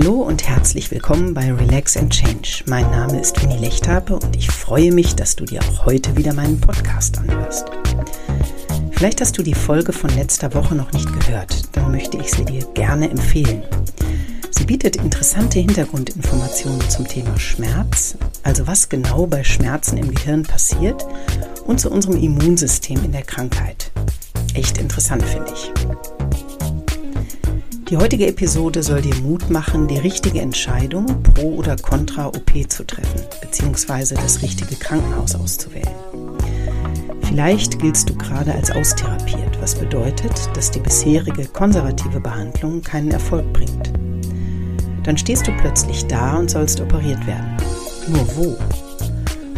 Hallo und herzlich willkommen bei Relax and Change. Mein Name ist Winnie Lechthape und ich freue mich, dass du dir auch heute wieder meinen Podcast anhörst. Vielleicht hast du die Folge von letzter Woche noch nicht gehört, dann möchte ich sie dir gerne empfehlen. Sie bietet interessante Hintergrundinformationen zum Thema Schmerz, also was genau bei Schmerzen im Gehirn passiert und zu unserem Immunsystem in der Krankheit. Echt interessant finde ich. Die heutige Episode soll dir Mut machen, die richtige Entscheidung pro oder contra OP zu treffen, beziehungsweise das richtige Krankenhaus auszuwählen. Vielleicht giltst du gerade als austherapiert, was bedeutet, dass die bisherige konservative Behandlung keinen Erfolg bringt. Dann stehst du plötzlich da und sollst operiert werden. Nur wo?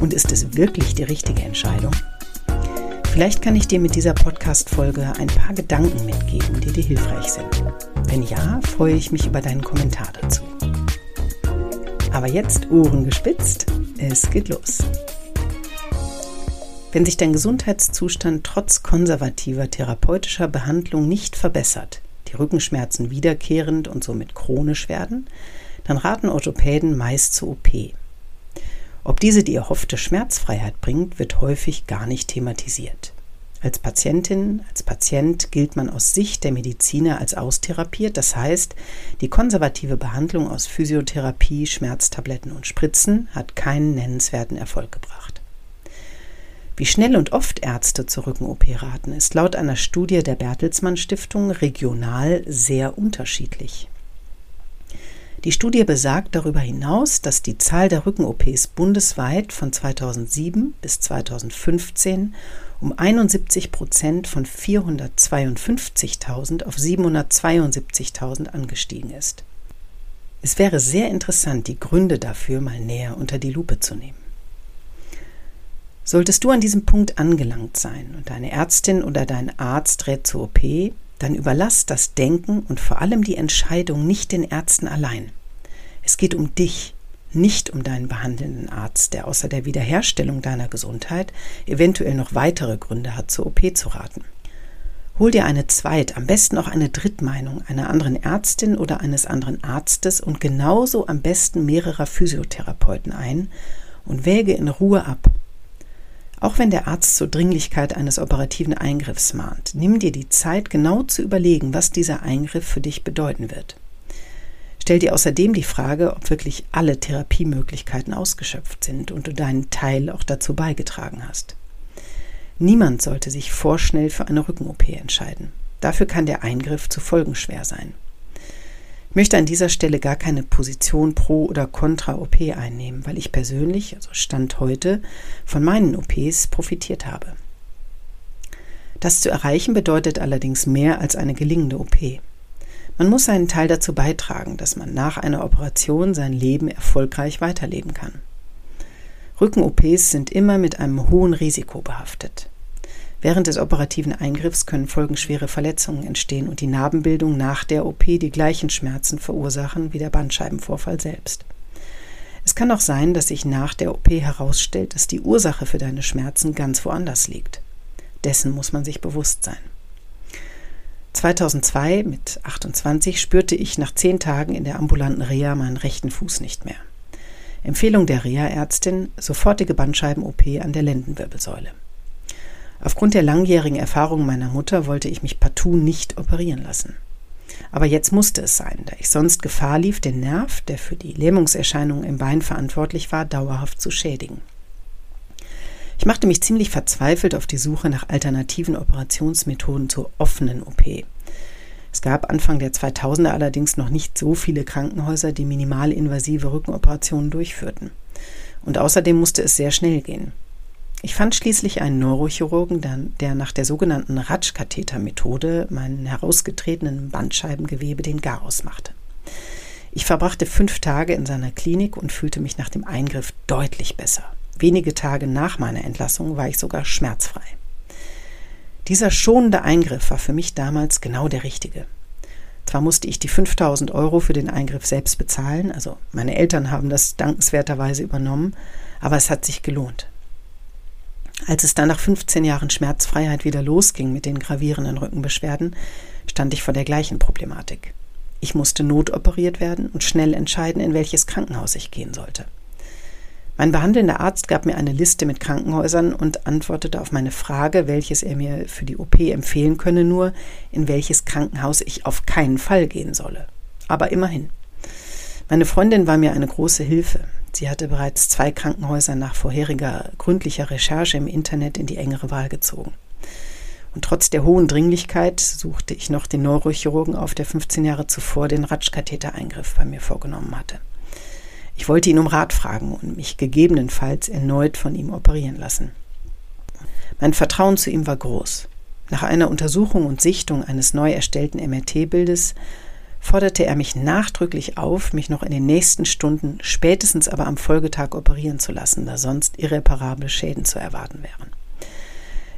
Und ist es wirklich die richtige Entscheidung? Vielleicht kann ich dir mit dieser Podcast-Folge ein paar Gedanken mitgeben, die dir hilfreich sind. Wenn ja, freue ich mich über deinen Kommentar dazu. Aber jetzt Ohren gespitzt, es geht los. Wenn sich dein Gesundheitszustand trotz konservativer therapeutischer Behandlung nicht verbessert, die Rückenschmerzen wiederkehrend und somit chronisch werden, dann raten Orthopäden meist zur OP. Ob diese die erhoffte Schmerzfreiheit bringt, wird häufig gar nicht thematisiert. Als Patientin, als Patient gilt man aus Sicht der Mediziner als austherapiert, das heißt, die konservative Behandlung aus Physiotherapie, Schmerztabletten und Spritzen hat keinen nennenswerten Erfolg gebracht. Wie schnell und oft Ärzte zur Rücken-OP raten, ist laut einer Studie der Bertelsmann Stiftung regional sehr unterschiedlich. Die Studie besagt darüber hinaus, dass die Zahl der Rücken-OPs bundesweit von 2007 bis 2015 um 71 Prozent von 452.000 auf 772.000 angestiegen ist. Es wäre sehr interessant, die Gründe dafür mal näher unter die Lupe zu nehmen. Solltest du an diesem Punkt angelangt sein und deine Ärztin oder dein Arzt rät zur OP, dann überlass das Denken und vor allem die Entscheidung nicht den Ärzten allein. Es geht um dich, nicht um deinen behandelnden Arzt, der außer der Wiederherstellung deiner Gesundheit eventuell noch weitere Gründe hat, zur OP zu raten. Hol dir eine Zweit-, am besten auch eine Drittmeinung einer anderen Ärztin oder eines anderen Arztes und genauso am besten mehrerer Physiotherapeuten ein und wäge in Ruhe ab, auch wenn der Arzt zur Dringlichkeit eines operativen Eingriffs mahnt, nimm dir die Zeit, genau zu überlegen, was dieser Eingriff für dich bedeuten wird. Stell dir außerdem die Frage, ob wirklich alle Therapiemöglichkeiten ausgeschöpft sind und du deinen Teil auch dazu beigetragen hast. Niemand sollte sich vorschnell für eine Rücken-OP entscheiden. Dafür kann der Eingriff zu folgenschwer sein. Ich möchte an dieser Stelle gar keine Position pro oder contra OP einnehmen, weil ich persönlich, also Stand heute, von meinen OPs profitiert habe. Das zu erreichen bedeutet allerdings mehr als eine gelingende OP. Man muss seinen Teil dazu beitragen, dass man nach einer Operation sein Leben erfolgreich weiterleben kann. Rücken-OPs sind immer mit einem hohen Risiko behaftet. Während des operativen Eingriffs können folgenschwere Verletzungen entstehen und die Narbenbildung nach der OP die gleichen Schmerzen verursachen wie der Bandscheibenvorfall selbst. Es kann auch sein, dass sich nach der OP herausstellt, dass die Ursache für deine Schmerzen ganz woanders liegt. Dessen muss man sich bewusst sein. 2002 mit 28 spürte ich nach zehn Tagen in der ambulanten Reha meinen rechten Fuß nicht mehr. Empfehlung der Reha-Ärztin, sofortige Bandscheiben-OP an der Lendenwirbelsäule. Aufgrund der langjährigen Erfahrung meiner Mutter wollte ich mich partout nicht operieren lassen. Aber jetzt musste es sein, da ich sonst Gefahr lief, den Nerv, der für die Lähmungserscheinungen im Bein verantwortlich war, dauerhaft zu schädigen. Ich machte mich ziemlich verzweifelt auf die Suche nach alternativen Operationsmethoden zur offenen OP. Es gab Anfang der 2000er allerdings noch nicht so viele Krankenhäuser, die minimalinvasive Rückenoperationen durchführten. Und außerdem musste es sehr schnell gehen. Ich fand schließlich einen Neurochirurgen, der nach der sogenannten Ratsch-Katheter-Methode meinen herausgetretenen Bandscheibengewebe den Garaus machte. Ich verbrachte fünf Tage in seiner Klinik und fühlte mich nach dem Eingriff deutlich besser. Wenige Tage nach meiner Entlassung war ich sogar schmerzfrei. Dieser schonende Eingriff war für mich damals genau der richtige. Zwar musste ich die 5000 Euro für den Eingriff selbst bezahlen, also meine Eltern haben das dankenswerterweise übernommen, aber es hat sich gelohnt. Als es dann nach 15 Jahren Schmerzfreiheit wieder losging mit den gravierenden Rückenbeschwerden, stand ich vor der gleichen Problematik. Ich musste notoperiert werden und schnell entscheiden, in welches Krankenhaus ich gehen sollte. Mein behandelnder Arzt gab mir eine Liste mit Krankenhäusern und antwortete auf meine Frage, welches er mir für die OP empfehlen könne, nur in welches Krankenhaus ich auf keinen Fall gehen solle. Aber immerhin. Meine Freundin war mir eine große Hilfe. Sie hatte bereits zwei Krankenhäuser nach vorheriger gründlicher Recherche im Internet in die engere Wahl gezogen. Und trotz der hohen Dringlichkeit suchte ich noch den Neurochirurgen auf, der 15 Jahre zuvor den Ratschkathetereingriff bei mir vorgenommen hatte. Ich wollte ihn um Rat fragen und mich gegebenenfalls erneut von ihm operieren lassen. Mein Vertrauen zu ihm war groß. Nach einer Untersuchung und Sichtung eines neu erstellten MRT-Bildes forderte er mich nachdrücklich auf, mich noch in den nächsten Stunden, spätestens aber am Folgetag operieren zu lassen, da sonst irreparable Schäden zu erwarten wären.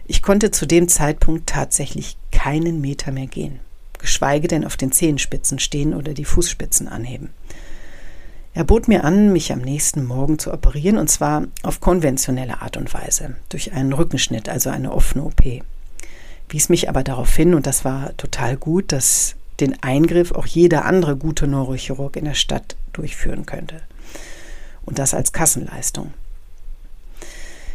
Ich konnte zu dem Zeitpunkt tatsächlich keinen Meter mehr gehen, geschweige denn auf den Zehenspitzen stehen oder die Fußspitzen anheben. Er bot mir an, mich am nächsten Morgen zu operieren, und zwar auf konventionelle Art und Weise, durch einen Rückenschnitt, also eine offene OP. Wies mich aber darauf hin, und das war total gut, dass den Eingriff auch jeder andere gute Neurochirurg in der Stadt durchführen könnte. Und das als Kassenleistung.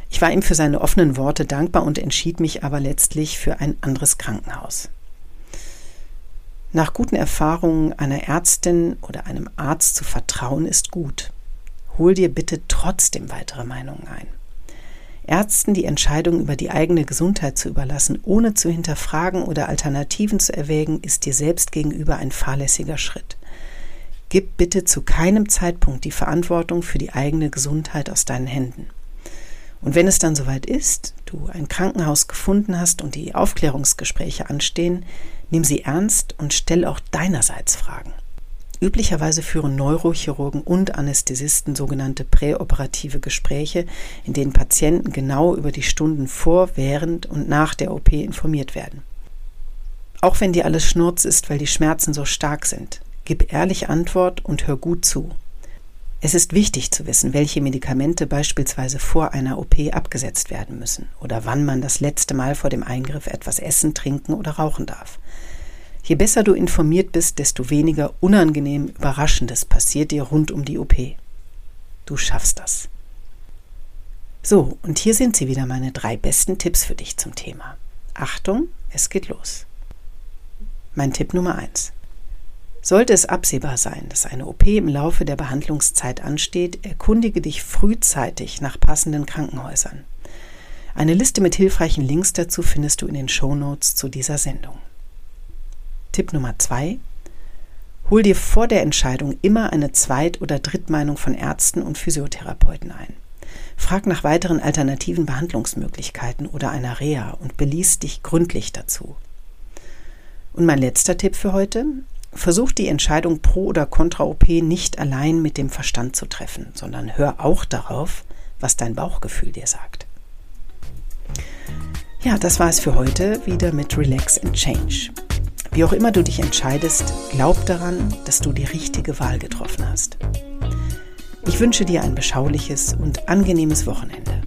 Ich war ihm für seine offenen Worte dankbar und entschied mich aber letztlich für ein anderes Krankenhaus. Nach guten Erfahrungen einer Ärztin oder einem Arzt zu vertrauen ist gut. Hol dir bitte trotzdem weitere Meinungen ein. Ärzten die Entscheidung über die eigene Gesundheit zu überlassen, ohne zu hinterfragen oder Alternativen zu erwägen, ist dir selbst gegenüber ein fahrlässiger Schritt. Gib bitte zu keinem Zeitpunkt die Verantwortung für die eigene Gesundheit aus deinen Händen. Und wenn es dann soweit ist, du ein Krankenhaus gefunden hast und die Aufklärungsgespräche anstehen, nimm sie ernst und stell auch deinerseits Fragen. Üblicherweise führen Neurochirurgen und Anästhesisten sogenannte präoperative Gespräche, in denen Patienten genau über die Stunden vor, während und nach der OP informiert werden. Auch wenn dir alles Schnurz ist, weil die Schmerzen so stark sind, gib ehrlich Antwort und hör gut zu. Es ist wichtig zu wissen, welche Medikamente beispielsweise vor einer OP abgesetzt werden müssen oder wann man das letzte Mal vor dem Eingriff etwas essen, trinken oder rauchen darf. Je besser du informiert bist, desto weniger unangenehm Überraschendes passiert dir rund um die OP. Du schaffst das. So, und hier sind sie wieder meine drei besten Tipps für dich zum Thema. Achtung, es geht los. Mein Tipp Nummer eins: Sollte es absehbar sein, dass eine OP im Laufe der Behandlungszeit ansteht, erkundige dich frühzeitig nach passenden Krankenhäusern. Eine Liste mit hilfreichen Links dazu findest du in den Show Notes zu dieser Sendung. Tipp Nummer zwei. Hol dir vor der Entscheidung immer eine Zweit- oder Drittmeinung von Ärzten und Physiotherapeuten ein. Frag nach weiteren alternativen Behandlungsmöglichkeiten oder einer Reha und beließ dich gründlich dazu. Und mein letzter Tipp für heute. Versuch die Entscheidung pro oder contra OP nicht allein mit dem Verstand zu treffen, sondern hör auch darauf, was dein Bauchgefühl dir sagt. Ja, das war es für heute wieder mit Relax and Change. Wie auch immer du dich entscheidest, glaub daran, dass du die richtige Wahl getroffen hast. Ich wünsche dir ein beschauliches und angenehmes Wochenende.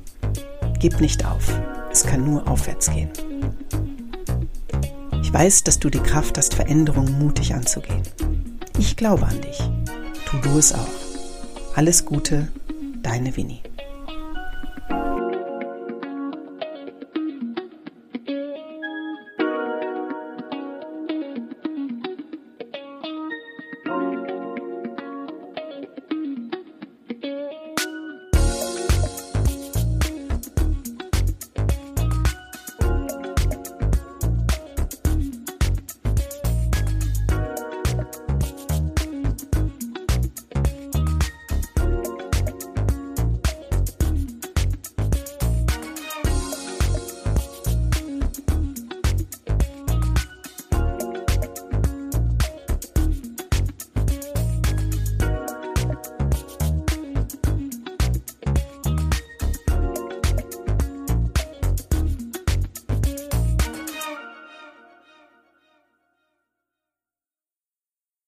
Gib nicht auf, es kann nur aufwärts gehen. Ich weiß, dass du die Kraft hast, Veränderungen mutig anzugehen. Ich glaube an dich. Tu du es auch. Alles Gute, deine Winnie.